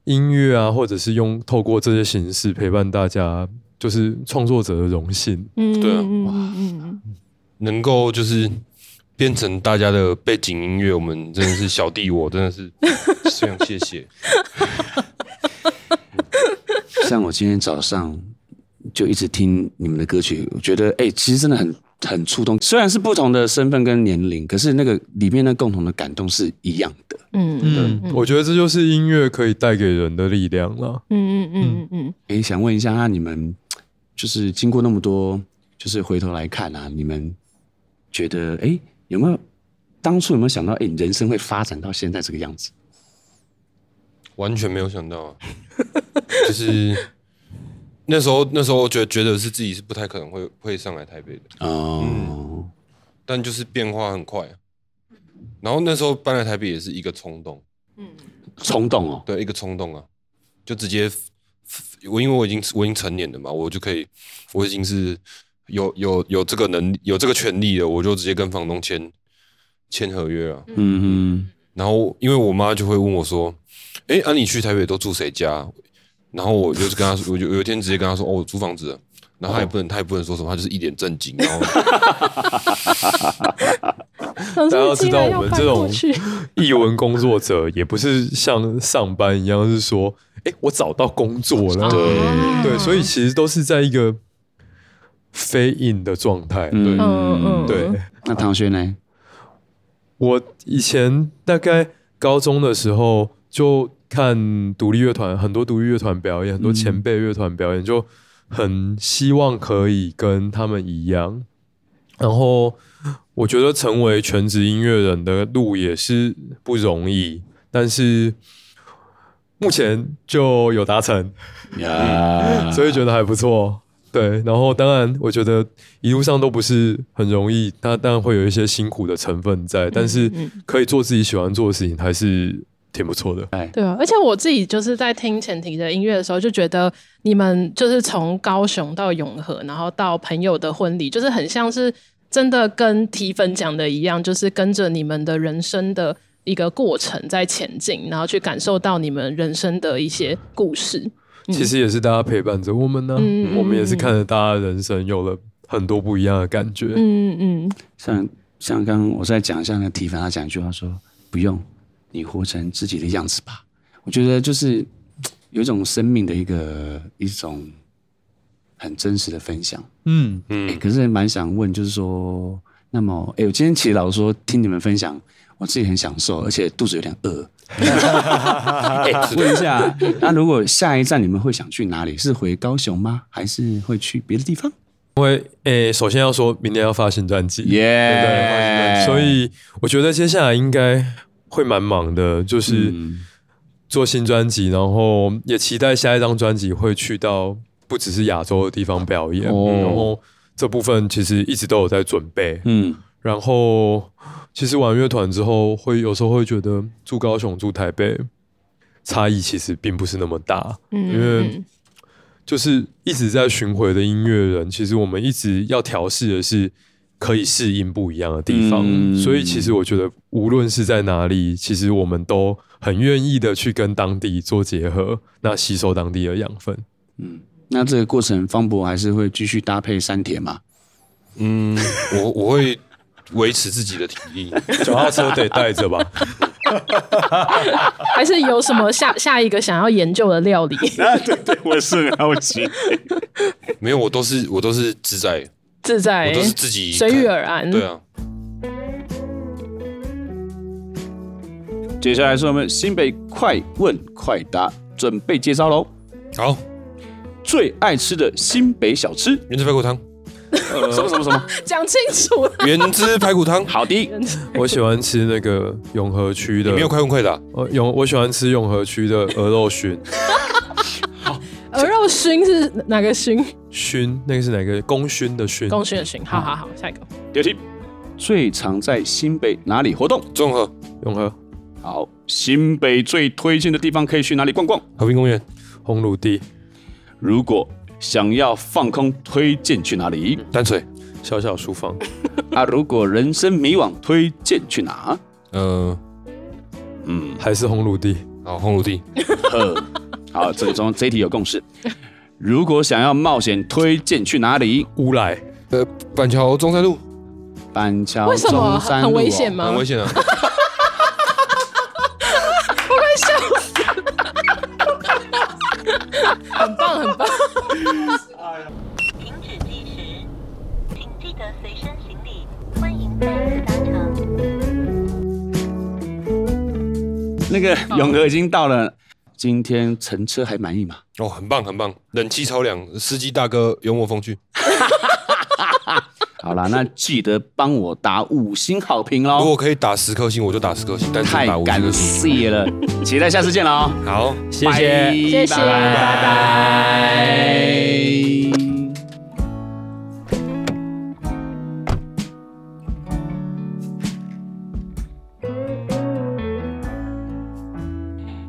音乐啊，或者是用透过这些形式陪伴大家，就是创作者的荣幸。嗯，对啊，哇，能够就是变成大家的背景音乐，我们真的是小弟我真的是非常谢谢。像我今天早上就一直听你们的歌曲，我觉得哎、欸，其实真的很。很触动，虽然是不同的身份跟年龄，可是那个里面的共同的感动是一样的。嗯嗯，我觉得这就是音乐可以带给人的力量了。嗯嗯嗯嗯。哎、欸，想问一下，那你们就是经过那么多，就是回头来看啊，你们觉得哎、欸，有没有当初有没有想到，哎、欸，人生会发展到现在这个样子？完全没有想到啊，就是。那时候，那时候觉得觉得是自己是不太可能会会上来台北的。哦、嗯，但就是变化很快。然后那时候搬来台北也是一个冲动，嗯，冲动哦，对，一个冲动啊，就直接我因为我已经我已经成年了嘛，我就可以，我已经是有有有这个能力有这个权利了，我就直接跟房东签签合约了，嗯。哼。然后因为我妈就会问我说：“哎、欸，啊你去台北都住谁家？”然后我就是跟他 说，我就有一天直接跟他说：“哦，我租房子了。”然后他也不能，他也不能说什么，他就是一脸正经。然后，大家要知道，我们这种译文工作者也不是像上班一样，是说：“哎，我找到工作了。”对对，所以其实都是在一个 fade in 的状态。对，嗯对。那唐轩呢？我以前大概高中的时候就。看独立乐团，很多独立乐团表演，很多前辈乐团表演，就很希望可以跟他们一样。然后我觉得成为全职音乐人的路也是不容易，但是目前就有达成.所以觉得还不错。对，然后当然我觉得一路上都不是很容易，它当然会有一些辛苦的成分在，但是可以做自己喜欢做的事情，还是。挺不错的，哎，对啊，而且我自己就是在听前提的音乐的时候，就觉得你们就是从高雄到永和，然后到朋友的婚礼，就是很像是真的跟提粉讲的一样，就是跟着你们的人生的一个过程在前进，然后去感受到你们人生的一些故事。嗯、其实也是大家陪伴着我们呢、啊，嗯、我们也是看着大家的人生有了很多不一样的感觉。嗯嗯，像像刚刚我在讲，像那提粉他讲一句话说不用。你活成自己的样子吧，我觉得就是 有一种生命的一个一种很真实的分享。嗯嗯、欸，可是蛮想问，就是说，那么，哎、欸，我今天其实老实说，听你们分享，我自己很享受，而且肚子有点饿。问一下，那如果下一站你们会想去哪里？是回高雄吗？还是会去别的地方？因为，哎、欸，首先要说明年要发新专辑，耶，对，发新专辑，所以我觉得接下来应该。会蛮忙的，就是做新专辑，然后也期待下一张专辑会去到不只是亚洲的地方表演。哦、然后这部分其实一直都有在准备。嗯，然后其实玩乐团之后，会有时候会觉得住高雄、住台北差异其实并不是那么大。嗯，因为就是一直在巡回的音乐人，其实我们一直要调试的是。可以适应不一样的地方，嗯、所以其实我觉得，无论是在哪里，其实我们都很愿意的去跟当地做结合，那吸收当地的养分。嗯，那这个过程，方博还是会继续搭配三铁吗？嗯，我我会维持自己的体力，脚踏车得带着吧。还是有什么下下一个想要研究的料理？啊、对对，我是很好奇。没有，我都是我都是自在。自在，我都是自己随遇而安。对啊。接下来是我们新北快问快答，准备介绍喽。好，最爱吃的新北小吃，原汁排骨汤。呃，什么什么什么？讲清楚。原汁排骨汤，好的。我喜欢吃那个永和区的。没有快问快答。呃，永我喜欢吃永和区的鹅肉熏。好，后勋是哪个熏？熏，那个是哪个？功勋的勋。功勋的勋。好好好，下一个。第二题，最常在新北哪里活动？综合、永和。好，新北最推荐的地方可以去哪里逛逛？和平公园、红鲁地。如果想要放空，推荐去哪里？淡水。小小书房。啊，如果人生迷惘，推荐去哪？呃，嗯，还是红鲁地。好，红鲁地。呵，好，这个中这一题有共识。如果想要冒险，推荐去哪里？乌来。呃，板桥中山路。板桥为什么很危险吗？很危险啊！我快笑死了！很棒，很棒。停止计时，请记得随身行李。欢迎再次搭乘。那个永和已经到了，今天乘车还满意吗？哦，很棒，很棒，冷气超凉，司机大哥幽默风趣。好啦，那记得帮我打五星好评喽！如果可以打十颗星，我就打十颗星。但是打五星太感谢了，期待下次见了。好，谢谢，谢谢，拜拜。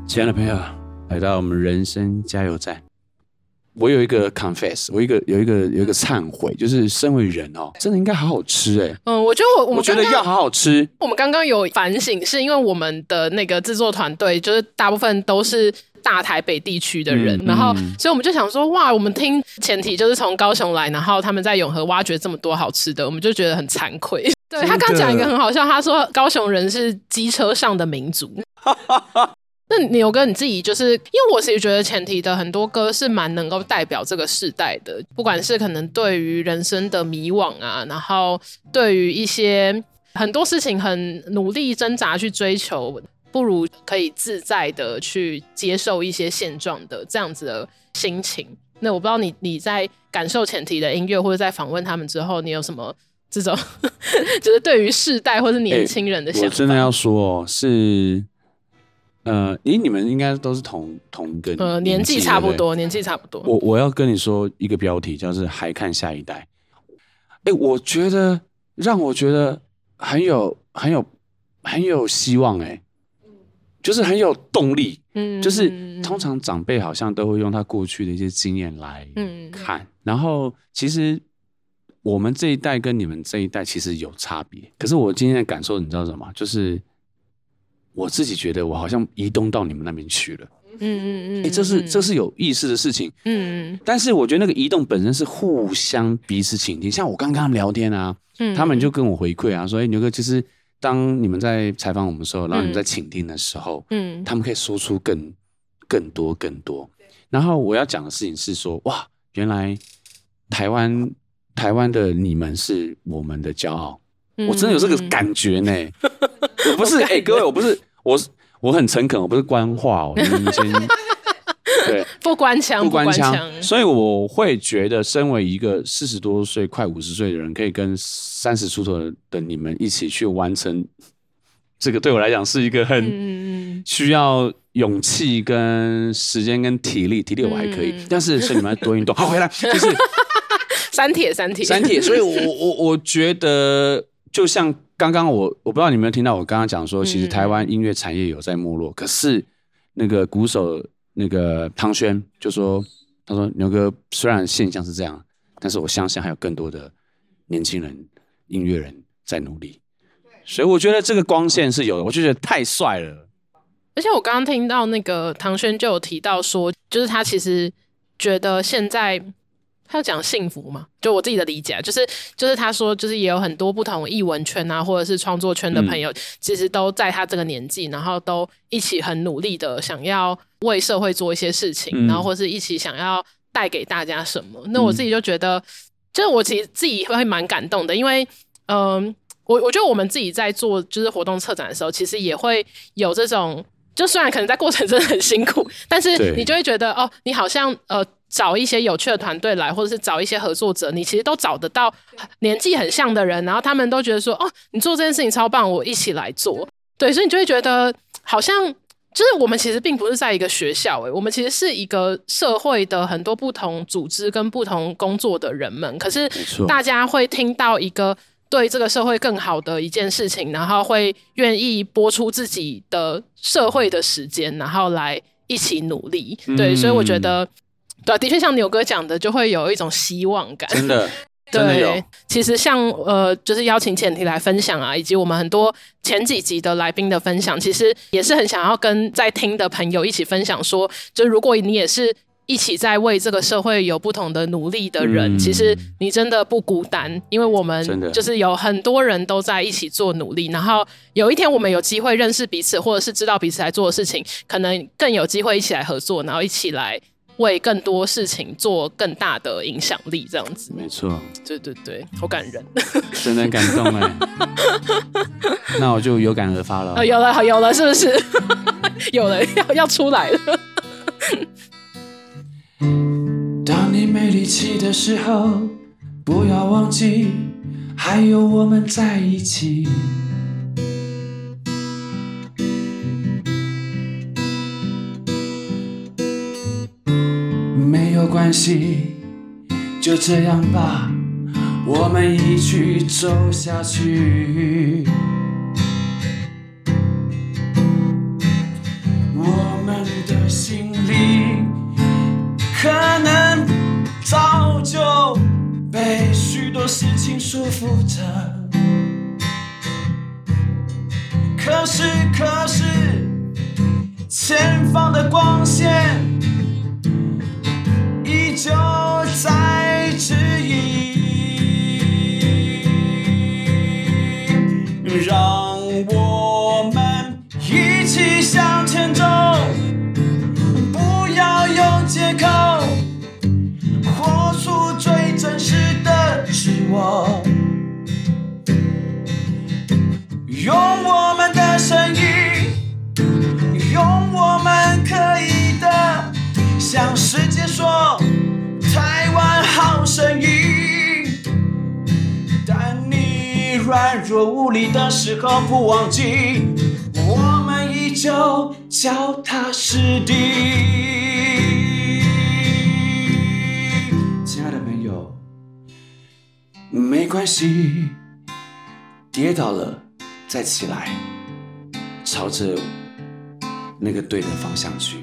亲爱的朋友，来到我们人生加油站。我有一个 confess，我一个有一个有一个忏悔，就是身为人哦，真的应该好好吃哎。嗯，我觉得我我，我觉得要好好吃。我们刚刚有反省，是因为我们的那个制作团队，就是大部分都是大台北地区的人，嗯、然后所以我们就想说，哇，我们听前提就是从高雄来，然后他们在永和挖掘这么多好吃的，我们就觉得很惭愧。对，他刚讲一个很好笑，他说高雄人是机车上的民族。那牛哥你自己就是，因为我其实觉得前提的很多歌是蛮能够代表这个时代的，不管是可能对于人生的迷惘啊，然后对于一些很多事情很努力挣扎去追求，不如可以自在的去接受一些现状的这样子的心情。那我不知道你你在感受前提的音乐，或者在访问他们之后，你有什么这种 就是对于世代或是年轻人的想法？欸，我真的要说哦，是。呃，咦，你们应该都是同同一个呃年纪差不多，年纪差不多。我我要跟你说一个标题，叫做“还看下一代”。哎，我觉得让我觉得很有很有很有希望，哎，就是很有动力。嗯，就是通常长辈好像都会用他过去的一些经验来看，嗯、然后其实我们这一代跟你们这一代其实有差别。可是我今天的感受，你知道什么？就是。我自己觉得我好像移动到你们那边去了，嗯嗯嗯，哎，这是这是有意思的事情，嗯嗯，但是我觉得那个移动本身是互相彼此倾听，像我刚刚聊天啊，嗯，他们就跟我回馈啊，说，哎，牛哥，其实当你们在采访我们的时候，然后你们在倾听的时候，嗯，他们可以说出更更多更多。然后我要讲的事情是说，哇，原来台湾台湾的你们是我们的骄傲。我真的有这个感觉呢，我 不是哎、欸，各位，我不是，我是我很诚恳，我不是官话哦，你先 对，不官腔，不官腔，所以我会觉得，身为一个四十多岁、快五十岁的人，可以跟三十出头的你们一起去完成这个，对我来讲是一个很需要勇气、跟时间、跟体力，体力我还可以，但是是你们要多运动。好，回来就是 删帖，删帖，删帖，所以我我我觉得。就像刚刚我我不知道你有没有听到我刚刚讲说，其实台湾音乐产业有在没落，嗯、可是那个鼓手那个汤轩就说，他说牛哥虽然现象是这样，但是我相信还有更多的年轻人音乐人在努力，所以我觉得这个光线是有的，我就觉得太帅了。而且我刚刚听到那个唐轩就有提到说，就是他其实觉得现在。他要讲幸福嘛？就我自己的理解，就是就是他说，就是也有很多不同艺文圈啊，或者是创作圈的朋友，嗯、其实都在他这个年纪，然后都一起很努力的想要为社会做一些事情，嗯、然后或是一起想要带给大家什么。那我自己就觉得，嗯、就是我其实自己会蛮感动的，因为嗯、呃，我我觉得我们自己在做就是活动策展的时候，其实也会有这种，就虽然可能在过程真的很辛苦，但是你就会觉得哦，你好像呃。找一些有趣的团队来，或者是找一些合作者，你其实都找得到年纪很像的人，然后他们都觉得说：“哦，你做这件事情超棒，我一起来做。”对，所以你就会觉得好像就是我们其实并不是在一个学校，诶，我们其实是一个社会的很多不同组织跟不同工作的人们。可是大家会听到一个对这个社会更好的一件事情，然后会愿意播出自己的社会的时间，然后来一起努力。对，所以我觉得，对，的确像牛哥讲的，就会有一种希望感。真的。对，其实像呃，就是邀请浅提来分享啊，以及我们很多前几集的来宾的分享，其实也是很想要跟在听的朋友一起分享说，说就如果你也是一起在为这个社会有不同的努力的人，嗯、其实你真的不孤单，因为我们就是有很多人都在一起做努力，然后有一天我们有机会认识彼此，或者是知道彼此在做的事情，可能更有机会一起来合作，然后一起来。为更多事情做更大的影响力，这样子。没错。对对对，好感人，真的感动哎。那我就有感而发了。哦，有了，有了，是不是？有了，要要出来了。当你没力气的时候，不要忘记，还有我们在一起。没有关系，就这样吧，我们一起走下去。被许多事情束缚着，可是，可是，前方的光线。依旧声音，用我们可以的，向世界说台湾。好声音，当你软弱无力的时候，不忘记，我们依旧脚踏实地。亲爱的朋友，没关系，跌倒了再起来，朝着那个对的方向去。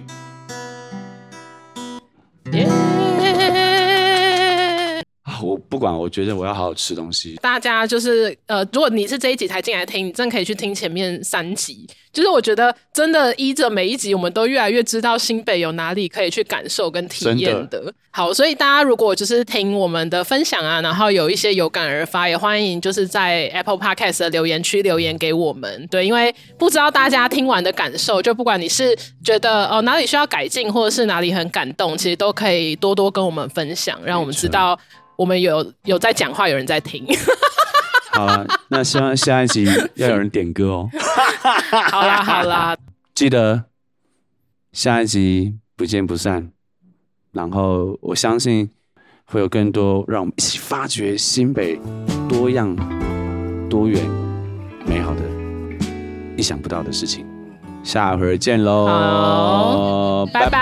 我不管，我觉得我要好好吃东西。大家就是呃，如果你是这一集才进来听，你真的可以去听前面三集。就是我觉得真的依着每一集，我们都越来越知道新北有哪里可以去感受跟体验的。的好，所以大家如果就是听我们的分享啊，然后有一些有感而发，也欢迎就是在 Apple Podcast 的留言区留言给我们。对，因为不知道大家听完的感受，就不管你是觉得哦哪里需要改进，或者是哪里很感动，其实都可以多多跟我们分享，让我们知道。我们有有在讲话，有人在听。好了，那希望下一集要有人点歌哦。好啦好啦，记得下一集不见不散。然后我相信会有更多让我们一起发掘新北多样、多元、美好的、意想不到的事情。下回见喽，拜拜